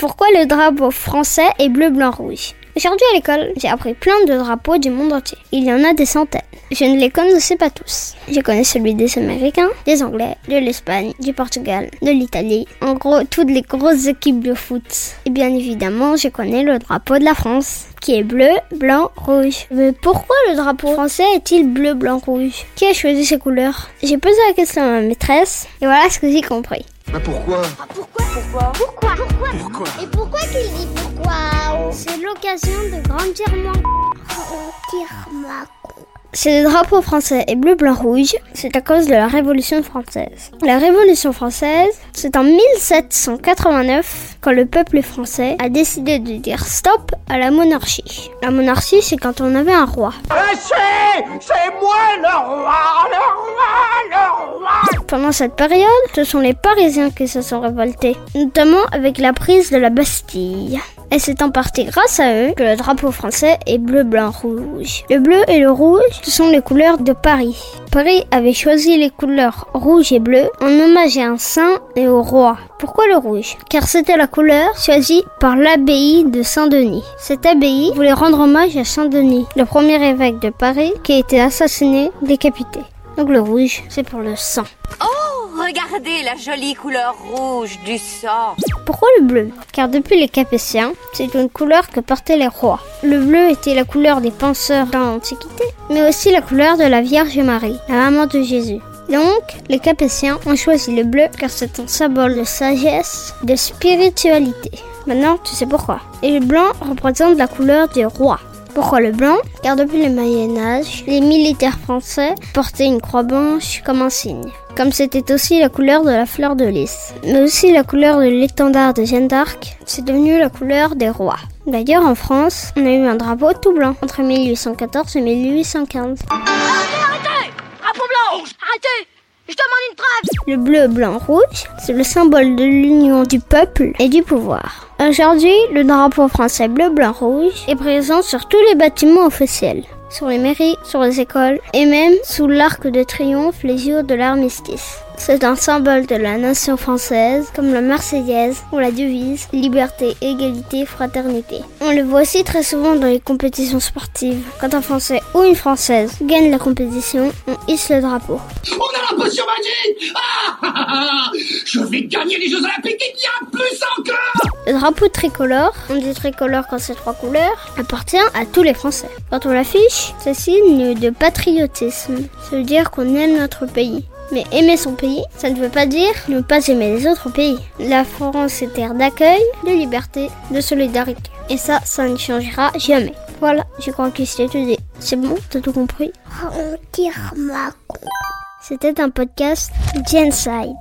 Pourquoi le drapeau français est bleu, blanc, rouge Aujourd'hui à l'école, j'ai appris plein de drapeaux du monde entier. Il y en a des centaines. Je ne les connaissais pas tous. Je connais celui des Américains, des Anglais, de l'Espagne, du Portugal, de l'Italie. En gros, toutes les grosses équipes de foot. Et bien évidemment, je connais le drapeau de la France, qui est bleu, blanc, rouge. Mais pourquoi le drapeau français est-il bleu, blanc, rouge? Qui a choisi ces couleurs? J'ai posé la question à ma maîtresse, et voilà ce que j'ai compris. Bah pourquoi Pourquoi Pourquoi Pourquoi Pourquoi Et pourquoi qu'il dit pourquoi C'est l'occasion de grandir mon ma C'est le drapeau français et bleu, blanc, rouge. C'est à cause de la Révolution française. La Révolution française, c'est en 1789 quand le peuple français a décidé de dire stop à la monarchie. La monarchie, c'est quand on avait un roi. C'est C'est moi le roi Le roi Le roi Pendant cette période, ce sont les Parisiens qui se sont révoltés, notamment avec la prise de la Bastille. Et c'est en partie grâce à eux que le drapeau français est bleu, blanc, rouge. Le bleu et le rouge, ce sont les couleurs de Paris. Paris avait choisi les couleurs rouge et bleu en hommage à un saint et au roi. Pourquoi le rouge? Car c'était la couleur choisie par l'abbaye de Saint-Denis. Cette abbaye voulait rendre hommage à Saint-Denis, le premier évêque de Paris qui a été assassiné, décapité. Donc le rouge, c'est pour le sang. Regardez la jolie couleur rouge du sang. Pourquoi le bleu? Car depuis les Capétiens, c'est une couleur que portaient les rois. Le bleu était la couleur des penseurs dans l'Antiquité, mais aussi la couleur de la Vierge Marie, la maman de Jésus. Donc, les Capétiens ont choisi le bleu car c'est un symbole de sagesse, de spiritualité. Maintenant, tu sais pourquoi. Et le blanc représente la couleur du roi. Pourquoi le blanc? Car depuis le Moyen Âge, les militaires français portaient une croix blanche comme un signe. Comme c'était aussi la couleur de la fleur de lys, mais aussi la couleur de l'étendard de Jeanne d'Arc, c'est devenu la couleur des rois. D'ailleurs, en France, on a eu un drapeau tout blanc entre 1814 et 1815. Drapeau blanc Arrêtez Je demande une trêve Le bleu, blanc, rouge, c'est le symbole de l'union du peuple et du pouvoir. Aujourd'hui, le drapeau français bleu, blanc, rouge est présent sur tous les bâtiments officiels, sur les mairies, sur les écoles et même sous l'arc de triomphe les jours de l'armistice. C'est un symbole de la nation française, comme la Marseillaise ou la devise liberté, égalité, fraternité. On le voit aussi très souvent dans les compétitions sportives. Quand un Français ou une Française gagne la compétition, on hisse le drapeau. On a la potion magique. Je vais gagner les Jeux Olympiques et bien plus encore Le drapeau tricolore, on dit tricolore quand c'est trois couleurs, appartient à tous les Français. Quand on l'affiche, c'est signe de patriotisme. Ça veut dire qu'on aime notre pays. Mais aimer son pays, ça ne veut pas dire ne pas aimer les autres pays. La France est terre d'accueil, de liberté, de solidarité. Et ça, ça ne changera jamais. Voilà, je crois que c'est tout dit. C'est bon, t'as tout compris? On tire ma C'était un podcast Genside.